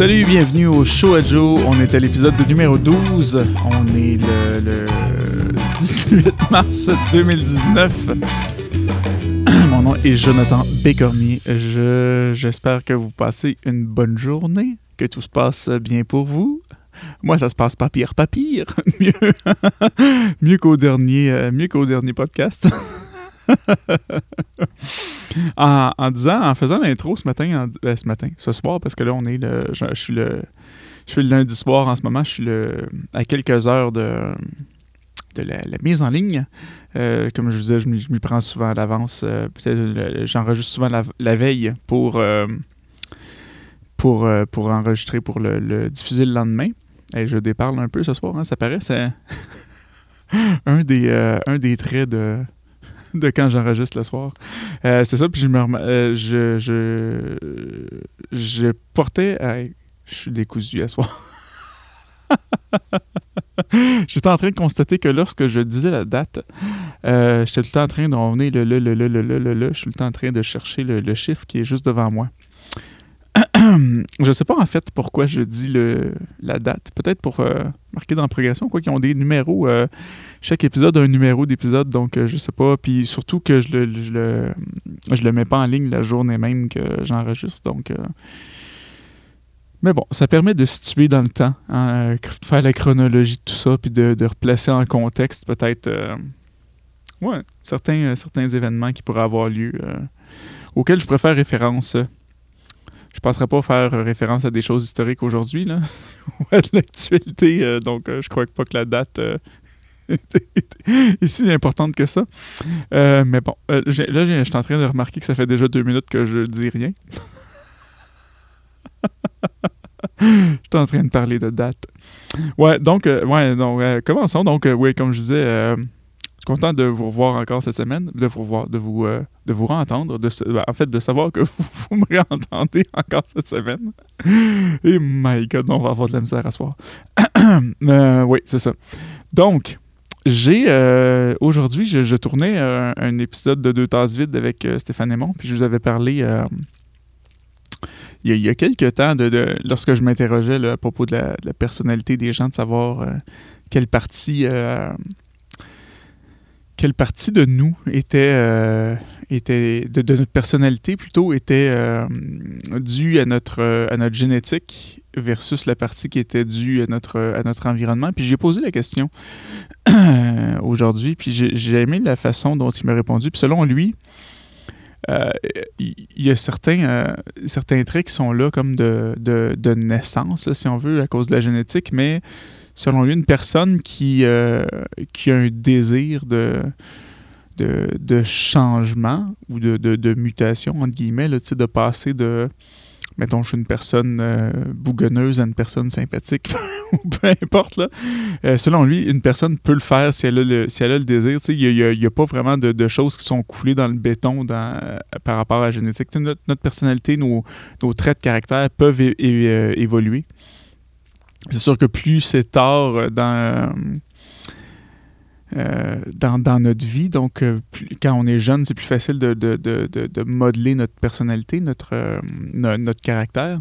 Salut, bienvenue au Show à Joe. On est à l'épisode numéro 12. On est le, le 18 mars 2019. Mon nom est Jonathan Bécormier. Je, j'espère que vous passez une bonne journée, que tout se passe bien pour vous. Moi, ça se passe pas pire, pas pire. mieux, mieux qu'au dernier, euh, mieux qu'au dernier podcast. en, disant, en faisant l'intro ce matin, en- euh, ce matin, ce soir, parce que là, on est le, je, suis le, je suis le lundi soir en ce moment. Je suis le, à quelques heures de, de la, mise en ligne. Euh, comme je vous disais, je m'y prends souvent à l'avance. euh, peut-être, J'enregistre souvent la, veille pour, pour, pour enregistrer, pour le, diffuser le lendemain. Et je déparle un peu ce soir, hein, ça paraît, c'est un, un des traits de, de quand j'enregistre le soir. Euh, c'est ça, puis je me rem- euh, je, je, portais... je suis décousu à soir. J'étais en train de constater que lorsque je disais la date, euh, j'étais tout le temps en train de revenir le le le le le le le le. Je suis tout le temps en train de chercher le, le chiffre qui est juste devant moi. je sais pas en fait pourquoi je dis le, la date. Peut-être pour marquer dans la progression, quoi qu'ils ont des numéros. Chaque épisode a un numéro d'épisode, donc euh, je sais pas. Puis surtout que je le, je le, je le mets pas en ligne la journée même que j'enregistre, donc. euh, mais bon, ça permet de situer dans le temps, hein, euh, de faire la chronologie de tout ça, puis de, de replacer en contexte peut-être euh, ouais, certains, certains événements qui pourraient avoir lieu, auxquels je préfère référence. Je ne passerai pas faire référence à des choses historiques aujourd'hui, là, ou à de l'actualité, donc euh, je crois pas que la date est si importante que ça. Euh, mais bon, euh, là, je suis en train de remarquer que ça fait déjà deux minutes que je dis rien. Je suis en train de parler de date. Ouais, donc, euh, ouais, donc euh, commençons. Donc, euh, oui, comme je disais, je suis content de vous revoir encore cette semaine, de vous revoir, de vous, de vous entendre, de, ben, en fait, de savoir que vous, vous me réentendez encore cette semaine. Et my God, on va avoir de la misère à soir. Oui, c'est ça. Donc, j'ai euh, aujourd'hui, je, tournais euh, un épisode de Deux tasses vides avec euh, Stéphane Aymon, puis je vous avais parlé il, y a, quelques temps, de, lorsque je m'interrogeais à propos de la, personnalité des gens, de savoir quelle partie quelle partie de nous était, était de, de notre personnalité plutôt était due à notre, à notre génétique versus la partie qui était due à notre, à notre environnement. Puis j'ai posé la question aujourd'hui, puis j'ai aimé la façon dont il m'a répondu. Puis selon lui, euh, il y a certains, euh, certains traits qui sont là comme de, de, naissance, si on veut, à cause de la génétique, mais selon lui, une personne qui, euh, a un désir de, changement ou de, mutation, entre guillemets, là, de passer de, mettons, je suis une personne euh, bougonneuse à une personne sympathique, ou peu importe, là. Euh, selon lui, une personne peut le faire si elle a le, si elle a le désir. Il n'y a, a pas vraiment de, choses qui sont coulées dans le béton dans, euh, par rapport à la génétique. Notre, notre personnalité, nos, nos traits de caractère peuvent évoluer. C'est sûr que plus c'est tard dans, euh, dans, dans notre vie, donc euh, quand on est jeune, c'est plus facile de, de, de, de, de modeler notre personnalité, notre, euh, no- notre caractère.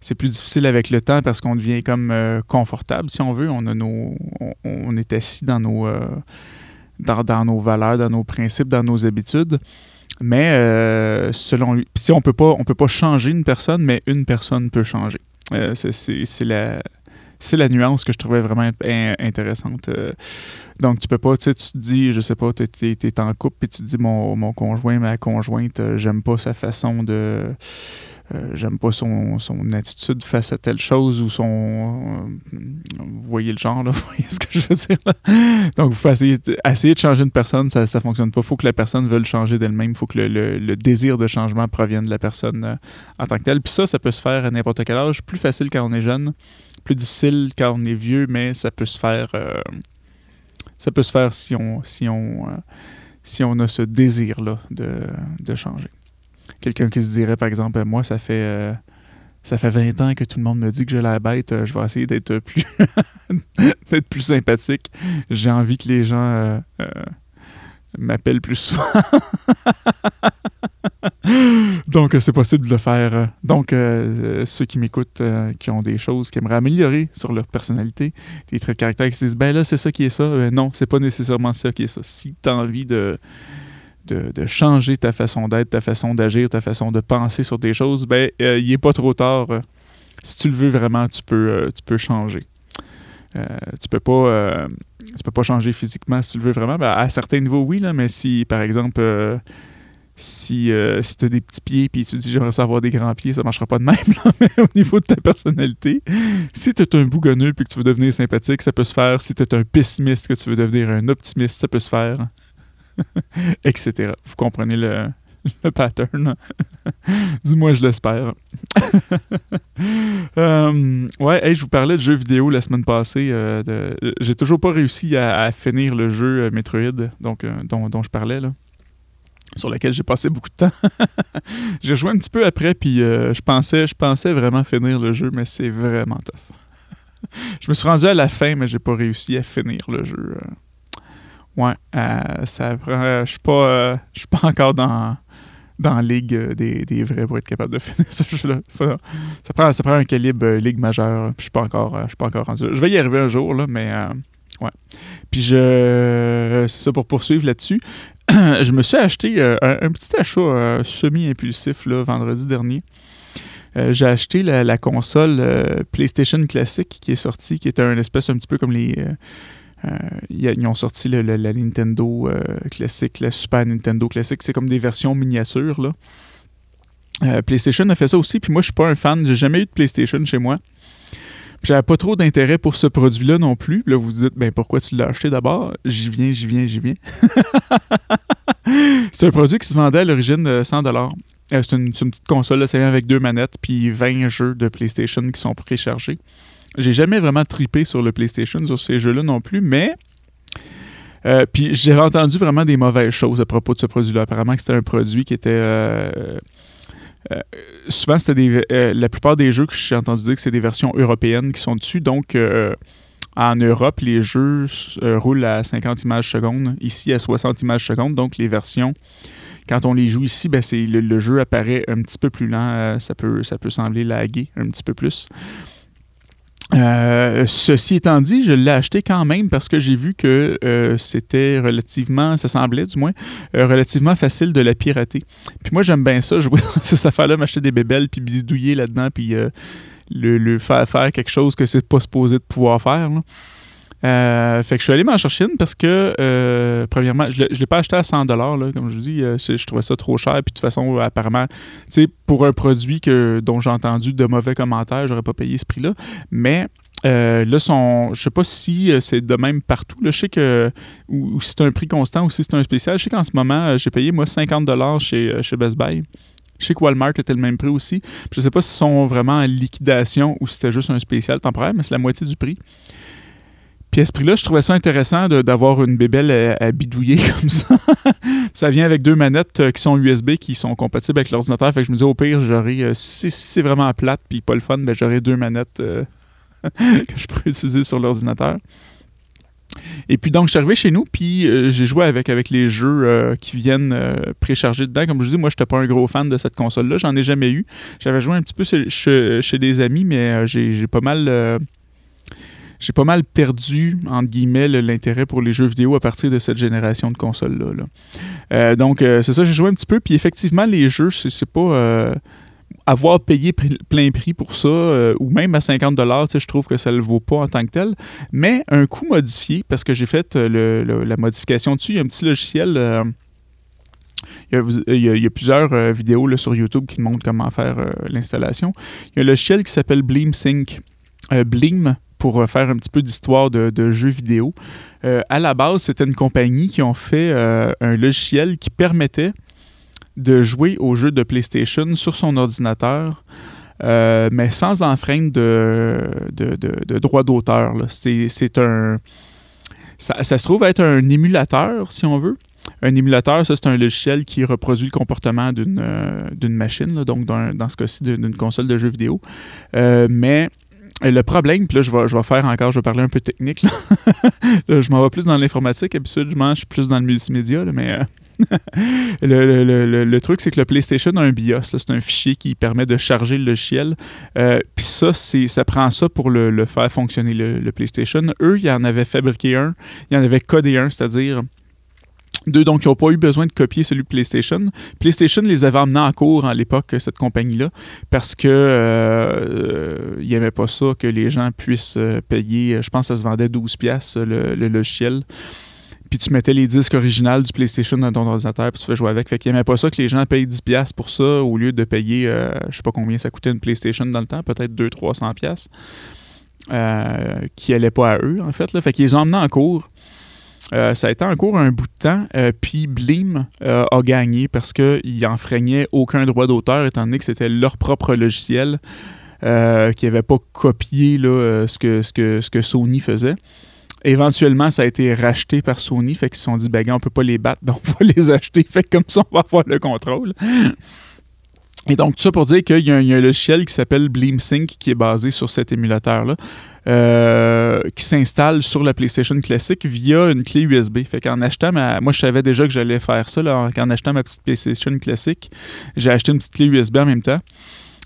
C'est plus difficile avec le temps parce qu'on devient comme confortable, si on veut. On, a nos, on, est assis dans nos, dans, dans nos valeurs, dans nos principes, dans nos habitudes. Mais selon lui, si on peut pas, on peut pas changer une personne, mais une personne peut changer. C'est la, c'est la nuance que je trouvais vraiment in- intéressante. Euh, donc, tu peux pas, tu sais, tu te dis, je sais pas, tu es, en couple et tu te dis, mon, mon conjoint, ma conjointe, euh, j'aime pas sa façon de. euh, j'aime pas son, son attitude face à telle chose ou son. vous voyez le genre, là, vous voyez ce que je veux dire, là? Donc, vous essayer, essayer de changer une personne, ça, ça fonctionne pas. Il faut que la personne veuille changer d'elle-même. Il faut que le, le- désir de changement provienne de la personne en tant que telle. Puis ça, ça peut se faire à n'importe quel âge. Plus facile quand on est jeune, plus difficile quand on est vieux, mais ça peut se faire. euh, ça peut se faire si on, si on, euh, si on a ce désir-là de, de changer. Quelqu'un qui se dirait, par exemple, moi, ça fait. euh, ça fait 20 ans que tout le monde me dit que j'ai l'air bête. Je vais essayer d'être plus, d'être plus sympathique. J'ai envie que les gens euh, euh, m'appellent plus souvent. Donc, c'est possible de le faire. Donc, ceux qui m'écoutent, qui ont des choses qui aimeraient améliorer sur leur personnalité, des traits de caractère, qui se disent, ben là, c'est ça qui est ça. non, c'est pas nécessairement ça qui est ça. Si tu as envie de, de, changer ta façon d'être, ta façon d'agir, ta façon de penser sur des choses, ben, il n'est pas trop tard. si tu le veux vraiment, tu peux, tu peux changer. Tu peux pas tu peux pas changer physiquement si tu le veux vraiment. Ben, à certains niveaux, oui, là, mais si, par exemple, euh, si, euh, si tu as des petits pieds puis tu dis j'aimerais savoir des grands pieds, ça marchera pas de même, mais au niveau de ta personnalité, si tu es un bougonneux puis que tu veux devenir sympathique, ça peut se faire. Si tu es un pessimiste que tu veux devenir un optimiste, ça peut se faire. Etc. Vous comprenez le, le pattern. du moins, je l'espère. Euh, ouais, je vous parlais de jeux vidéo la semaine passée. Euh, j'ai toujours pas réussi à, finir le jeu euh, Metroid donc, dont, je parlais, là, sur lequel j'ai passé beaucoup de temps. j'ai joué un petit peu après, puis je, pensais, je pensais vraiment finir le jeu, mais c'est vraiment tough. je me suis rendu à la fin, mais j'ai pas réussi à finir le jeu. Ouais, ça prend. Je suis pas, je suis pas encore dans dans la ligue euh, des, des, vrais pour être capable de finir ce jeu-là. Ça prend, ça prend un calibre euh, ligue majeure. Je suis pas encore, euh, je suis pas encore rendu. Je vais y arriver un jour, là, mais ouais. Puis je. C'est ça pour poursuivre là-dessus. je me suis acheté un, petit achat semi-impulsif là, vendredi dernier. j'ai acheté la, console PlayStation Classic qui est sortie, qui était un espèce un petit peu comme les ils ont sorti la Nintendo euh, classique, la Super Nintendo classique. C'est comme des versions miniatures. Euh, PlayStation a fait ça aussi, puis moi je suis pas un fan, j'ai jamais eu de PlayStation chez moi. J'avais pas trop d'intérêt pour ce produit-là non plus. Là, vous vous dites, ben pourquoi tu l'as acheté d'abord? J'y viens, j'y viens, j'y viens. c'est un produit qui se vendait à l'origine de 100 C'est une, une, petite console, ça vient avec deux manettes, puis 20 jeux de PlayStation qui sont préchargés. J'ai jamais vraiment tripé sur le PlayStation, sur ces jeux-là non plus, mais. Euh, puis j'ai entendu vraiment des mauvaises choses à propos de ce produit-là. Apparemment que c'était un produit qui était. Euh, euh, souvent, c'était des. la plupart des jeux que j'ai entendu dire que c'est des versions européennes qui sont dessus. Donc, en Europe, les jeux roulent à 50 images secondes. Ici, à 60 images secondes. Donc, les versions quand on les joue ici, ben le, le, jeu apparaît un petit peu plus lent. ça, peut, ça peut sembler laguer un petit peu plus. Euh, ceci étant dit, je l'ai acheté quand même parce que j'ai vu que euh, c'était relativement, ça semblait du moins, euh, relativement facile de la pirater. Puis moi, j'aime bien ça, jouer dans cette affaire-là, m'acheter des bébelles, puis bidouiller là-dedans, puis le, faire faire quelque chose que c'est pas supposé de pouvoir faire. Euh, fait que je suis allé m'en chercher une parce que, euh, premièrement, je ne l'ai pas acheté à 100 là, comme je vous dis, euh, je trouvais ça trop cher. Puis de toute façon, apparemment, pour un produit que, dont j'ai entendu de mauvais commentaires, j'aurais pas payé ce prix-là. Mais là, son, je sais pas si c'est de même partout. Je sais que ou, si c'est un prix constant ou si c'est un spécial. Je sais qu'en ce moment, j'ai payé moi 50 chez, chez Best Buy. Je sais que Walmart était le même prix aussi. Je sais pas si sont vraiment en liquidation ou si c'était juste un spécial temporaire, mais c'est la moitié du prix. Puis à ce prix-là, je trouvais ça intéressant d'avoir une bébelle à, bidouiller comme ça. ça vient avec deux manettes euh, qui sont USB, qui sont compatibles avec l'ordinateur. Fait que je me dis, au pire, j'aurais, euh, si, c'est vraiment plate puis pas le fun, ben, j'aurai deux manettes euh, que je pourrais utiliser sur l'ordinateur. Et puis donc, je suis arrivé chez nous, puis j'ai joué avec, avec les jeux qui viennent préchargés dedans. Comme je vous dis, moi, je n'étais pas un gros fan de cette console-là. J'en ai jamais eu. J'avais joué un petit peu chez, chez des amis, mais j'ai pas mal j'ai pas mal perdu, entre guillemets, l'intérêt pour les jeux vidéo à partir de cette génération de consoles-là. Euh, donc, euh, c'est ça, j'ai joué un petit peu. Puis effectivement, les jeux, c'est pas. Euh, avoir payé plein prix pour ça, ou même à 50 je trouve que ça ne le vaut pas en tant que tel. Mais un coût modifié, parce que j'ai fait la modification dessus, il y a un petit logiciel. Il y, a, plusieurs vidéos sur YouTube qui montrent comment faire l'installation. Il y a un logiciel qui s'appelle Bleem Sync. Pour euh, faire un petit peu d'histoire de, jeux vidéo. Euh, à la base, c'était une compagnie qui ont fait euh, un logiciel qui permettait de jouer aux jeux de PlayStation sur son ordinateur, mais sans enfreindre de, de, d'auteur. C'est un. Ça, se trouve être un émulateur, si on veut. Un émulateur, ça, c'est un logiciel qui reproduit le comportement d'une machine, donc dans, ce cas-ci d'une console de jeux vidéo. mais le problème, puis là, je vais, je vais faire encore, je vais parler un peu technique. je m'en vais plus dans l'informatique. Habituellement, je suis plus dans le multimédia, mais le, truc, c'est que le PlayStation a un BIOS. C'est un fichier qui permet de charger le logiciel. Euh, puis ça, ça prend ça pour le, faire fonctionner, le, PlayStation. Eux, ils en avaient fabriqué un. Ils en avaient codé un, c'est-à-dire deux, donc, ils n'ont pas eu besoin de copier celui de PlayStation. PlayStation les avait emmenés en cours à l'époque, cette compagnie-là, parce que euh, pas ça que les gens puissent euh, payer. Je pense que ça se vendait 12$ le, le logiciel puis tu mettais les disques originaux du PlayStation dans ton ordinateur, puis tu fais jouer avec. Fait qu'il n'aimait pas ça que les gens payent 10$ pour ça au lieu de payer, euh, je sais pas combien ça coûtait une PlayStation dans le temps, peut-être 200-300$, euh, qui n'allait pas à eux, en fait. Là. Fait qu'ils les ont emmenés en cours. Euh, ça a été en cours un bout de temps, euh, puis Blim a gagné parce qu'ils n'enfreignaient aucun droit d'auteur, étant donné que c'était leur propre logiciel, qui n'avait pas copié là, ce, que, ce, que, que Sony faisait. Éventuellement, ça a été racheté par Sony, fait qu'ils se sont dit, ben, on peut pas les battre, donc on va les acheter, fait comme ça, on va avoir le contrôle. Et donc, tout ça pour dire qu'il y, a un logiciel qui s'appelle BleemSync qui est basé sur cet émulateur-là, euh, qui s'installe sur la PlayStation classique via une clé USB. Fait qu'en achetant ma. Moi, je savais déjà que j'allais faire ça, là, en achetant ma petite PlayStation classique. J'ai acheté une petite clé USB en même temps.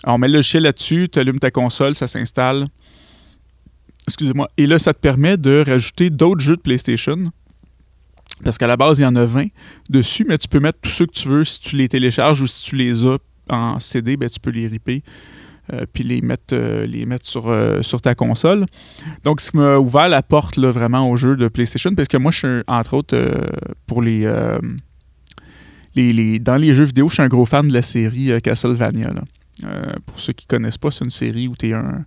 on met le logiciel là-dessus, tu allumes ta console, ça s'installe. Excusez-moi. Et là, ça te permet de rajouter d'autres jeux de PlayStation. Parce qu'à la base, il y en a 20 dessus, mais tu peux mettre tous ceux que tu veux. Si tu les télécharges ou si tu les as en CD, ben, tu peux les ripper. Euh, puis les mettre, euh, les mettre sur, euh, sur ta console. Donc, ce qui m'a ouvert la porte là, vraiment aux jeux de PlayStation, parce que moi, je suis, entre autres, pour les, les, Dans les jeux vidéo, je suis un gros fan de la série Castlevania. pour ceux qui ne connaissent pas, c'est une série où tu es un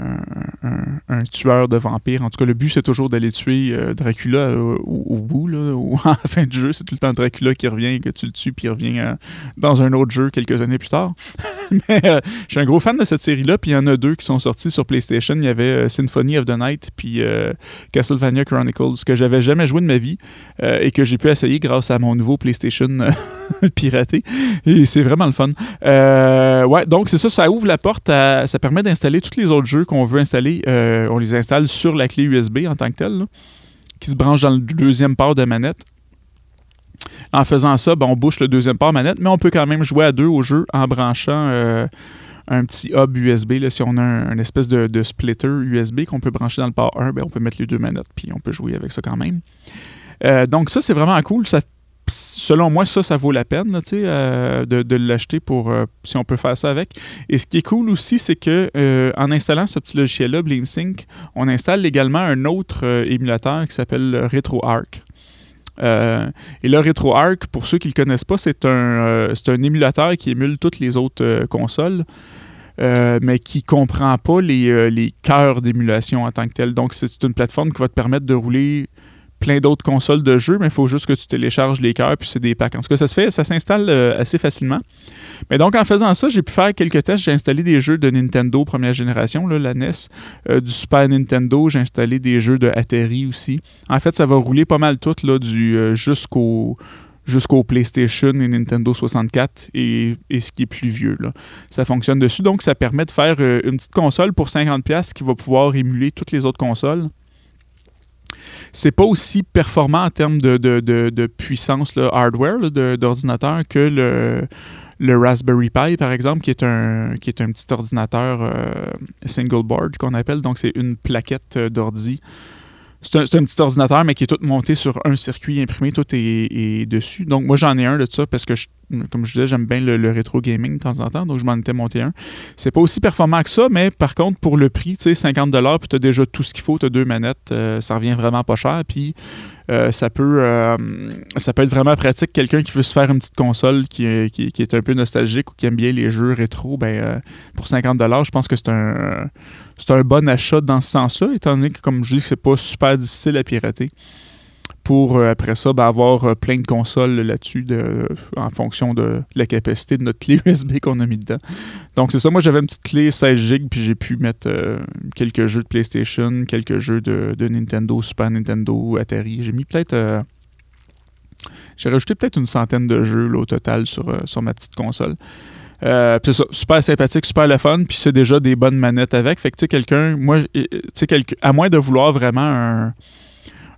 un, tueur de vampires. En tout cas, le but, c'est toujours d'aller tuer euh, Dracula euh, au, bout. Là, ou en fin de jeu, c'est tout le temps Dracula qui revient, que tu le tues, puis il revient euh, dans un autre jeu quelques années plus tard. Mais je suis un gros fan de cette série-là, puis il y en a deux qui sont sortis sur PlayStation. Il y avait Symphony of the Night, puis Castlevania Chronicles, que j'avais jamais joué de ma vie et que j'ai pu essayer grâce à mon nouveau PlayStation piraté. Et c'est vraiment le fun. ouais, donc c'est ça, ça ouvre la porte, à, ça permet d'installer tous les autres jeux qu'on veut installer, euh, on les installe sur la clé USB en tant que telle, qui se branche dans le deuxième port de manette. En faisant ça, ben, on bouche le deuxième port manette, mais on peut quand même jouer à deux au jeu en branchant euh, un petit hub USB. Là, si on a un, espèce de, splitter USB qu'on peut brancher dans le port 1, ben, on peut mettre les deux manettes, puis on peut jouer avec ça quand même. Euh, donc ça, c'est vraiment cool. Ça selon moi, ça, ça vaut la peine euh, de, l'acheter pour euh, si on peut faire ça avec. Et ce qui est cool aussi, c'est que euh, en installant ce petit logiciel-là, BleemSync, on installe également un autre émulateur qui s'appelle RetroArch. et le RetroArch, pour ceux qui ne le connaissent pas, c'est un, un émulateur qui émule toutes les autres consoles. mais qui ne comprend pas les, les cœurs d'émulation en tant que tel. Donc, c'est une plateforme qui va te permettre de rouler plein d'autres consoles de jeux, mais il faut juste que tu télécharges les cœurs, puis c'est des packs. En tout cas, ça se fait, ça s'installe euh, assez facilement. Mais donc, en faisant ça, j'ai pu faire quelques tests. J'ai installé des jeux de Nintendo première génération, la NES, euh, du Super Nintendo. J'ai installé des jeux de Atari aussi. En fait, ça va rouler pas mal tout là, du euh, jusqu'au jusqu'au PlayStation et Nintendo 64 et, et, ce qui est plus vieux. Ça fonctionne dessus. Donc, ça permet de faire une petite console pour 50$ qui va pouvoir émuler toutes les autres consoles c'est pas aussi performant en termes de, puissance hardware d'ordinateur que le, le Raspberry Pi, par exemple, qui est un, qui est un petit ordinateur euh, single board qu'on appelle. Donc, c'est une plaquette euh, d'ordi c'est un, petit ordinateur, mais qui est tout monté sur un circuit imprimé, tout est, dessus. Donc, moi, j'en ai un de ça parce que, comme je disais, j'aime bien le, rétro gaming de temps en temps, donc je m'en étais monté un. C'est pas aussi performant que ça, mais par contre, pour le prix, tu sais, 50 puis tu as déjà tout ce qu'il faut, tu as deux manettes, euh, ça revient vraiment pas cher. Puis, euh, ça, peut, euh, ça peut être vraiment pratique. Quelqu'un qui veut se faire une petite console qui, qui, est un peu nostalgique ou qui aime bien les jeux rétro, ben, pour 50 je pense que c'est un c'est un bon achat dans ce sens-là, étant donné que, comme je dis, c'est pas super difficile à pirater. Pour euh, après ça, ben, avoir euh, plein de consoles là-dessus en fonction de la capacité de notre clé USB qu'on a mis dedans. Donc c'est ça, moi j'avais une petite clé 16 GB, puis j'ai pu mettre euh, quelques jeux de PlayStation, quelques jeux de, Nintendo, Super Nintendo, Atari. J'ai mis peut-être. j'ai rajouté peut-être une centaine de jeux au total sur, sur ma petite console. Euh, puis ça, super sympathique, super le fun, puis c'est déjà des bonnes manettes avec. Fait que tu sais, quelqu'un, moi, tu sais, à moins de vouloir vraiment un,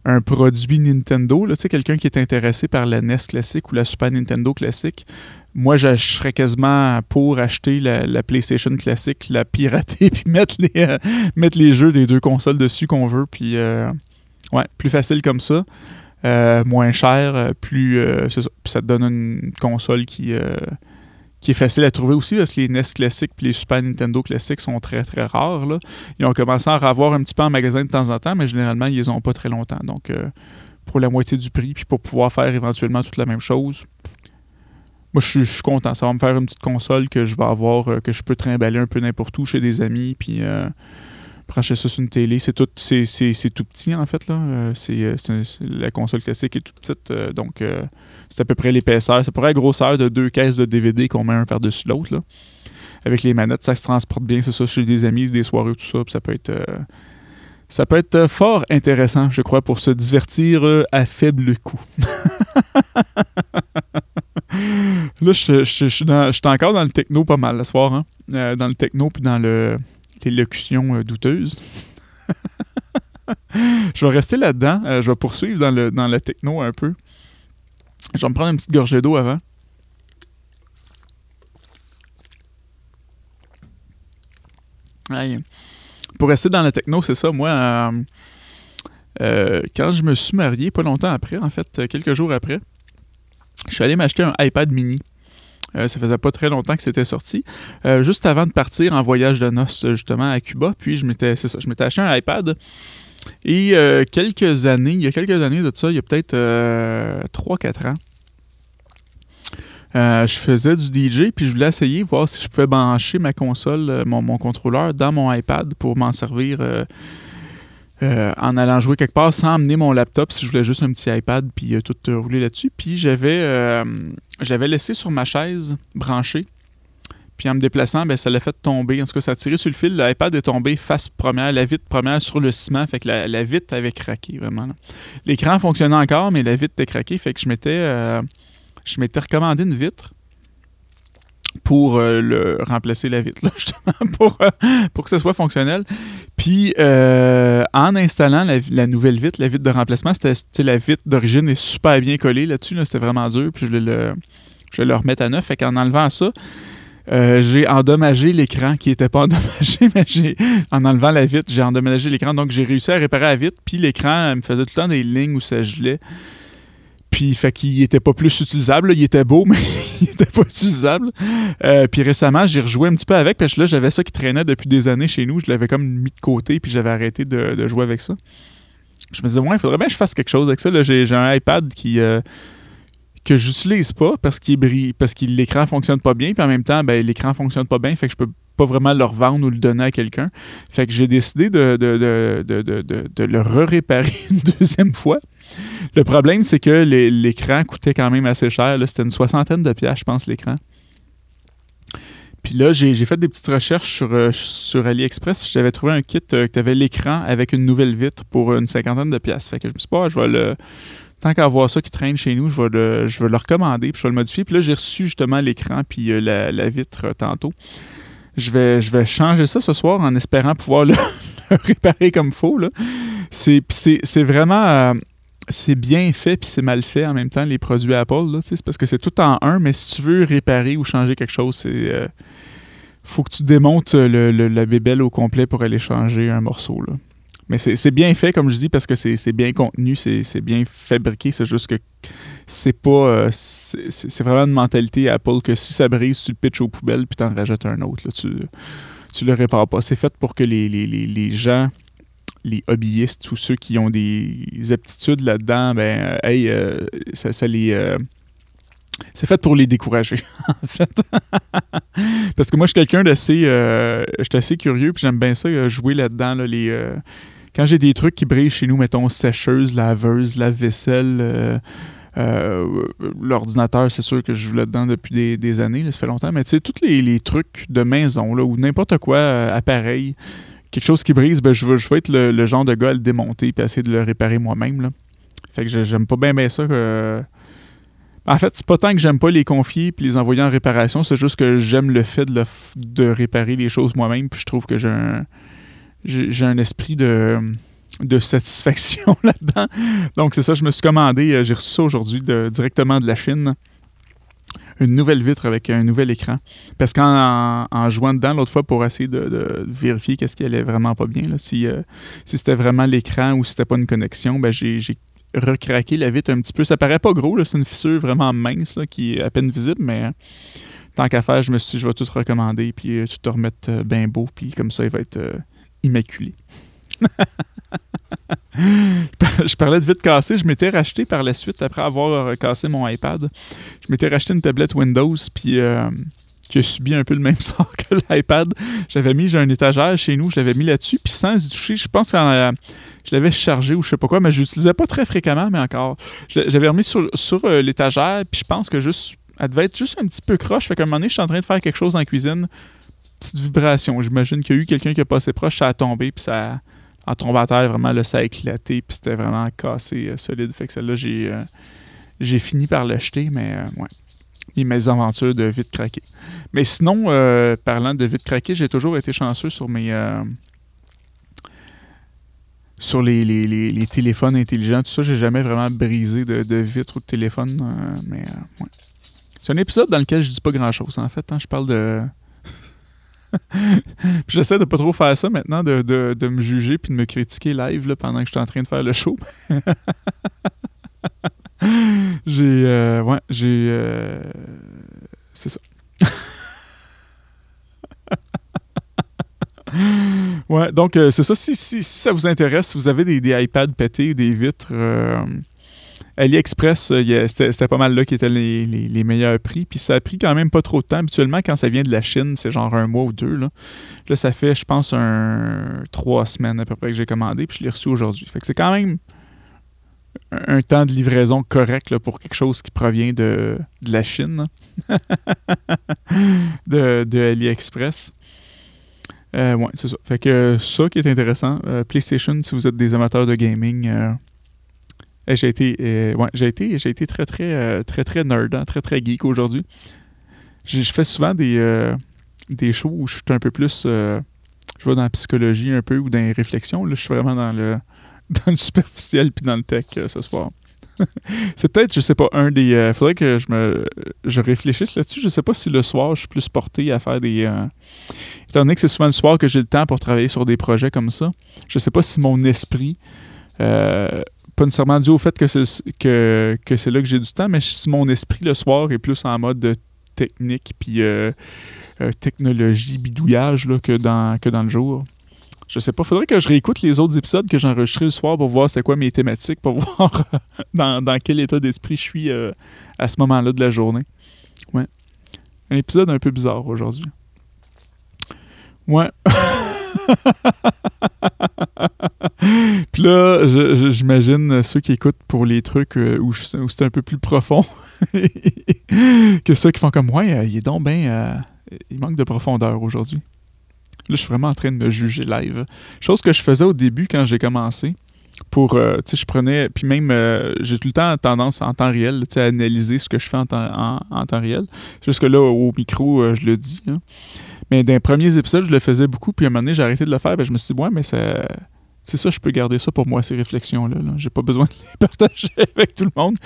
un produit Nintendo, tu sais, quelqu'un qui est intéressé par la NES classique ou la Super Nintendo classique, moi, je, serais quasiment pour acheter la, PlayStation classique, la pirater, puis mettre les, euh, mettre les jeux des deux consoles dessus qu'on veut. Puis, euh, ouais, plus facile comme ça. Euh, moins cher, plus. Ça. Ça te donne une console qui, qui est facile à trouver aussi parce que les NES classiques et les Super Nintendo classiques sont très très rares. Là. Ils ont commencé à en avoir un petit peu en magasin de temps en temps, mais généralement, ils les ont pas très longtemps. Donc, pour la moitié du prix, puis pour pouvoir faire éventuellement toute la même chose, moi, je suis, content. Ça va me faire une petite console que je vais avoir, euh, que je peux trimballer un peu n'importe où chez des amis, puis euh, brancher ça sur une télé. C'est tout, c'est, tout petit, en fait. Là. Euh, c'est, la console classique est toute petite, donc c'est à peu près l'épaisseur. C'est pour la grosseur de deux caisses de DVD qu'on met un par-dessus l'autre. Là. Avec les manettes, ça se transporte bien, c'est ça, chez des amis, des soirées, tout ça. ça peut être... ça peut être fort intéressant, je crois, pour se divertir à faible coût. Là, je, suis encore dans le techno pas mal ce soir. Hein? Euh, dans le techno puis dans le, l'élocution euh, douteuse. je vais rester là-dedans. Euh, je vais poursuivre dans le, dans le techno un peu. Je vais me prendre une petite gorgée d'eau avant. Pour rester dans le techno, c'est ça. Moi, quand je me suis marié, pas longtemps après, en fait, quelques jours après, je suis allé m'acheter un iPad mini. Euh, ça faisait pas très longtemps que c'était sorti. Euh, juste avant de partir en voyage de noces, justement, à Cuba. Puis, je m'étais, je m'étais acheté un iPad. Et euh, quelques années, il y a quelques années de ça, il y a peut-être 3-4 ans, je faisais du DJ, puis je voulais essayer, voir si je pouvais brancher ma console, mon, contrôleur, dans mon iPad pour m'en servir en allant jouer quelque part sans amener mon laptop si je voulais juste un petit iPad puis euh, tout rouler là-dessus. Puis j'avais euh, j'avais laissé sur ma chaise branchée. Puis en me déplaçant, ben, ça l'a fait tomber. En tout cas, ça a tiré sur le fil. L'iPad est tombé face première, la vitre première sur le ciment. Fait que la, vitre avait craqué, vraiment. L'écran fonctionnait encore, mais la vitre était craquée. Fait que je m'étais, je m'étais recommandé une vitre pour euh, le remplacer la vitre, justement, pour, euh, pour que ce soit fonctionnel. Puis, euh, en installant la, nouvelle vitre, la vitre de remplacement, c'était la vitre d'origine est super bien collée là-dessus. c'était vraiment dur. Puis, je vais le, je le remettre à neuf. Fait qu'en enlevant ça, j'ai endommagé l'écran qui n'était pas endommagé, mais j'ai en enlevant la vitre, j'ai endommagé l'écran. Donc, j'ai réussi à réparer la vitre. Puis, l'écran me faisait tout le temps des lignes où ça gelait. Puis, fait qu'il était pas plus utilisable. Il était beau, mais il était pas utilisable. Euh, puis récemment, j'ai rejoué un petit peu avec, parce que là, j'avais ça qui traînait depuis des années chez nous. Je l'avais comme mis de côté, puis j'avais arrêté de, jouer avec ça. Je me disais, ouais, il faudrait bien que je fasse quelque chose avec ça. J'ai un iPad qui. Euh, que j'utilise pas parce qu'il brille, parce que l'écran fonctionne pas bien, puis en même temps, ben, l'écran fonctionne pas bien, fait que je peux pas vraiment le revendre ou le donner à quelqu'un. Fait que j'ai décidé de, de, le réparer une deuxième fois. Le problème, c'est que l'écran coûtait quand même assez cher. C'était une soixantaine de pièces, je pense, l'écran. Puis là, j'ai fait des petites recherches sur, euh, AliExpress. J'avais trouvé un kit euh, qui avait l'écran avec une nouvelle vitre pour une cinquantaine de pièces. Fait que je me suis dit, bah, je vais le. Tant qu'à avoir ça qui traîne chez nous, je vais le, je vais le recommander, puis je vais le modifier. Puis là, j'ai reçu justement l'écran puis euh, la, vitre tantôt. Je vais, je vais changer ça ce soir en espérant pouvoir le, réparer comme il faut. C'est vraiment c'est bien fait puis c'est mal fait en même temps, les produits Apple. C'est parce que c'est tout en un, mais si tu veux réparer ou changer quelque chose, c'est. Euh, faut que tu démontes le, la bébelle au complet pour aller changer un morceau. Là. Mais c'est bien fait, comme je dis, parce que c'est bien contenu, c'est bien fabriqué. C'est juste que c'est pas. Euh, c'est vraiment une mentalité Apple que si ça brise, tu le pitches aux poubelles puis t'en rajoutes un autre. Là, tu, tu le répares pas. C'est fait pour que les, les, les gens les hobbyistes, tous ceux qui ont des aptitudes là-dedans, ben, euh, hey, euh, ça, les. Euh, c'est fait pour les décourager, en fait. Parce que moi, je suis quelqu'un d'assez. je suis assez curieux, puis j'aime bien ça, jouer là-dedans. les, quand j'ai des trucs qui brillent chez nous, mettons sécheuse, laveuse, lave-vaisselle. l'ordinateur, c'est sûr que je joue là-dedans depuis des, années, ça fait longtemps, mais tu sais, tous les, les, trucs de maison, là, ou n'importe quoi, appareil, quelque chose qui brise, ben, je, veux, je veux être le, genre de gars à le démonter et essayer de le réparer moi-même. Fait que j'aime pas bien bien ça. Que... En fait, c'est pas tant que j'aime pas les confier puis les envoyer en réparation, c'est juste que j'aime le fait de, de réparer les choses moi-même. Puis je trouve que j'ai un, j'ai un esprit de. de satisfaction là-dedans. Donc, c'est ça, je me suis commandé, euh, j'ai reçu ça aujourd'hui directement de la Chine. Une nouvelle vitre avec un nouvel écran. Parce qu'en en, jouant dedans l'autre fois pour essayer de, vérifier qu'est-ce qui allait vraiment pas bien, là, si, euh, si c'était vraiment l'écran ou si c'était pas une connexion, ben j'ai recraqué la vitre un petit peu. Ça paraît pas gros, c'est une fissure vraiment mince qui est à peine visible, mais euh, tant qu'à faire, je me suis dit, je vais tout recommander, puis tout te remettre bien beau, puis comme ça, il va être immaculé. je parlais de vite cassé. Je m'étais racheté par la suite, après avoir cassé mon iPad, je m'étais racheté une tablette Windows, puis euh, qui a subi un peu le même sort que l'iPad. J'avais mis, j'ai un étagère chez nous, je l'avais mis là-dessus, puis sans y toucher, je pense que je l'avais chargé ou je sais pas quoi, mais je l'utilisais pas très fréquemment, mais encore. J'avais remis sur, euh, l'étagère, puis je pense que juste, elle devait être juste un petit peu croche. Fait qu'à un moment donné, je suis en train de faire quelque chose dans la cuisine, petite vibration. J'imagine qu'il y a eu quelqu'un qui a passé proche, ça a tombé, puis ça en tombant à terre, vraiment, là, ça a éclaté, puis c'était vraiment cassé, euh, solide. Fait que celle-là, j'ai, euh, j'ai fini par l'acheter, mais euh, ouais. Et mes aventures de vite craqué. Mais sinon, parlant de vite craqué, j'ai toujours été chanceux sur mes. sur les, les, téléphones intelligents, tout ça, j'ai jamais vraiment brisé de, de vitre ou de téléphone. mais ouais. C'est un épisode dans lequel je dis pas grand chose, en fait. Hein. je parle de j'essaie de pas trop faire ça maintenant, de, de, me juger puis de me critiquer live là, pendant que je suis en train de faire le show. j'ai. Euh, ouais, j'ai. Euh, c'est ça. ouais, donc euh, c'est ça. Si, si, ça vous intéresse, si vous avez des, des iPads pétés ou des vitres AliExpress, euh, c'était pas mal là qui étaient les, meilleurs prix. Puis ça a pris quand même pas trop de temps. Habituellement, quand ça vient de la Chine, c'est genre un mois ou deux. Là, ça fait, je pense, un trois semaines à peu près que j'ai commandé. Puis je l'ai reçu aujourd'hui. Fait que c'est quand même un, temps de livraison correct pour quelque chose qui provient de, la Chine. de, AliExpress. Euh, ouais, c'est ça. Fait que ça qui est intéressant, euh, PlayStation, si vous êtes des amateurs de gaming, j'ai été, euh, j'ai été, j'ai été très, très, euh, très, très nerd, hein, très, très geek aujourd'hui. Je fais souvent des, des shows où je suis un peu plus. je vais dans la psychologie un peu ou dans les réflexions. Là, je suis vraiment dans le, dans le superficiel puis dans le tech ce soir. c'est peut-être, je sais pas, un des. Il faudrait que je me je réfléchisse là-dessus. Je sais pas si le soir, je suis plus porté à faire des. étant donné que c'est souvent le soir que j'ai le temps pour travailler sur des projets comme ça, je sais pas si mon esprit pas nécessairement dû au fait que c'est que, que c'est là que j'ai du temps, mais si mon esprit le soir est plus en mode de technique puis euh, euh, technologie, bidouillage là, que, dans, que dans le jour. Je sais pas, faudrait que je réécoute les autres épisodes que j'ai enregistrés le soir pour voir c'est quoi mes thématiques, pour voir dans, dans, quel état d'esprit je suis euh, à ce moment-là de la journée. Ouais. Un épisode un peu bizarre aujourd'hui. Ouais. Puis là, j'imagine ceux qui écoutent pour les trucs euh, où, c'est un peu plus profond que ceux qui font comme Ouais, euh, il est. Euh, manque de profondeur aujourd'hui. Là, je suis vraiment en train de me juger live. Chose que je faisais au début quand j'ai commencé. Pour, tu sais, je prenais, puis même, j'ai tout le temps tendance en temps réel, tu sais, à analyser ce que je fais en temps, réel. Jusque là, au micro, je le dis. Hein. Mais dans les premiers épisodes, je le faisais beaucoup, puis à un moment donné, j'ai arrêté de le faire, ben, je me suis dit, ouais, mais ça. C'est ça, je peux garder ça pour moi, ces réflexions-là. -là, J'ai pas besoin de les partager avec tout le monde.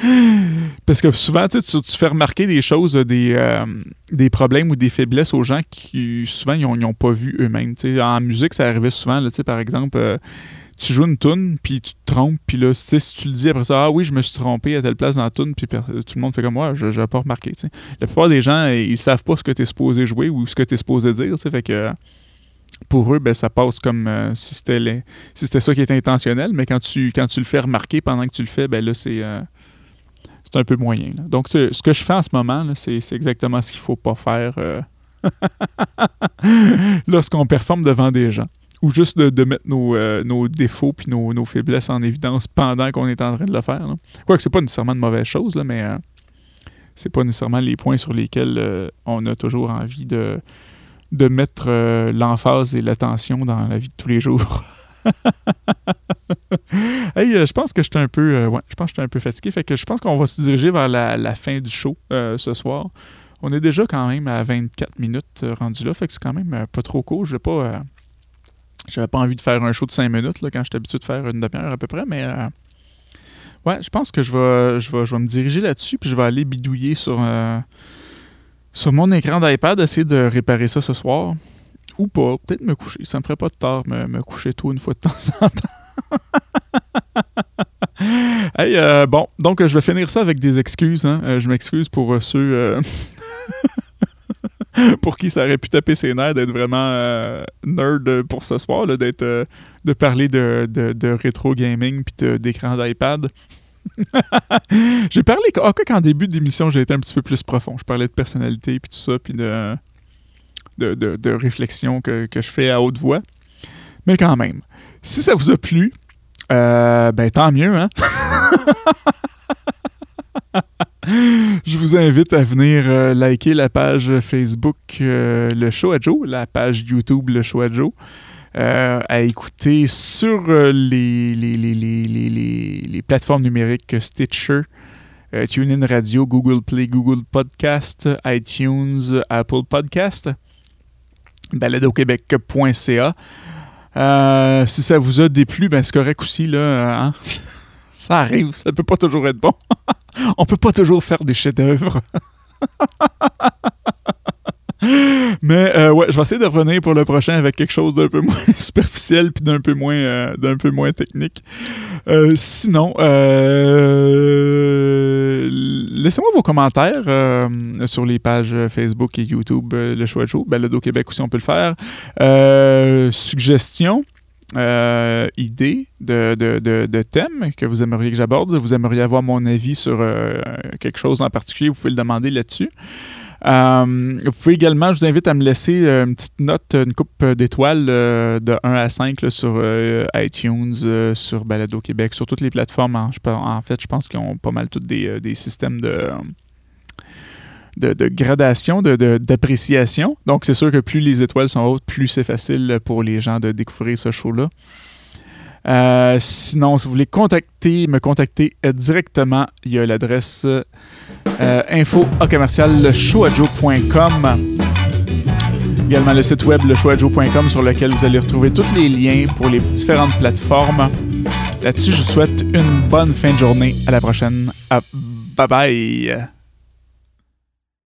Parce que souvent, tu, tu fais remarquer des choses, des, euh, des problèmes ou des faiblesses aux gens qui, souvent, ils n'ont pas vu eux-mêmes. En musique, ça arrivait souvent, par exemple. Euh, tu joues une toune, puis tu te trompes, puis là, si tu le dis après ça, ah oui, je me suis trompé à telle place dans la toune, puis tout le monde fait comme moi, je n'ai pas remarqué. La plupart des gens, ils savent pas ce que tu es supposé jouer ou ce que tu es supposé dire, fait que pour eux, ben, ça passe comme euh, si c'était si ça qui était intentionnel, mais quand tu, quand tu le fais remarquer pendant que tu le fais, ben là, c'est euh, un peu moyen. Donc, ce que je fais en ce moment, c'est exactement ce qu'il faut pas faire euh, lorsqu'on performe devant des gens ou juste de, mettre nos, euh, nos, défauts puis nos, faiblesses en évidence pendant qu'on est en train de le faire. Quoique c'est pas nécessairement une mauvaise chose, là, mais euh, c'est pas nécessairement les points sur lesquels euh, on a toujours envie de, de mettre l'emphase et l'attention dans la vie de tous les jours. hey, je pense que j'étais un peu je pense que un peu fatigué. Fait que je pense qu'on va se diriger vers la, la fin du show ce soir. On est déjà quand même à 24 minutes rendu là. Fait que c'est quand même pas trop court. Je vais pas J'avais pas envie de faire un show de 5 minutes là, quand j'étais habitué de faire une demi-heure à peu près, mais euh, ouais, je pense que je vais, je vais, je vais me diriger là-dessus, puis je vais aller bidouiller sur, euh, sur mon écran d'iPad, essayer de réparer ça ce soir. Ou pas, peut-être me coucher. Ça me ferait pas de tard me, me coucher tôt une fois de temps en temps. hey, euh, bon, donc je vais finir ça avec des excuses. Hein. Je m'excuse pour ceux pour qui ça aurait pu taper ses nerfs d'être vraiment euh, nerd pour ce soir, d'être, euh, de parler de, de, rétro gaming puis d'écran d'iPad. j'ai parlé ah, quoi qu'en début d'émission j'ai été un petit peu plus profond. Je parlais de personnalité puis tout ça puis de, de, de, de réflexion que, que je fais à haute voix. Mais quand même, si ça vous a plu, euh, ben tant mieux, hein? Je vous invite à venir euh, liker la page Facebook euh, Le Show à Joe, la page YouTube Le Show à Joe, euh, à écouter sur les, les, les, les, plateformes numériques Stitcher, TuneIn Radio, Google Play, Google Podcast, iTunes, Apple Podcast, baladoquebec.ca. Si ça vous a déplu, ben c'est correct aussi, là. hein? ça arrive, ça peut pas toujours être bon. On peut pas toujours faire des chefs-d'œuvre. Mais euh, ouais, je vais essayer de revenir pour le prochain avec quelque chose d'un peu moins superficiel puis d'un peu moins euh, d'un peu moins technique. Euh, sinon, laissez-moi vos commentaires sur les pages Facebook et YouTube Le Choix de Joe. Balado Québec aussi, on peut le faire. Suggestions. Euh, idées de, de, de, thèmes que vous aimeriez que j'aborde. Vous aimeriez avoir mon avis sur euh, quelque chose en particulier, vous pouvez le demander là-dessus. Euh, vous pouvez également, je vous invite à me laisser une petite note, une coupe d'étoiles de 1 à 5 là, sur iTunes, sur Balado Québec, sur toutes les plateformes. En, en fait, je pense qu'ils ont pas mal tous des, des systèmes de, de, de gradation, d'appréciation. Donc, c'est sûr que plus les étoiles sont hautes, plus c'est facile pour les gens de découvrir ce show-là. Euh, sinon, si vous voulez contacter, me contacter euh, directement, il y a l'adresse euh, info à commercial. Également le site web lechoajo.com sur lequel vous allez retrouver tous les liens pour les différentes plateformes. Là-dessus, je vous souhaite une bonne fin de journée. À la prochaine. Ah, bye bye.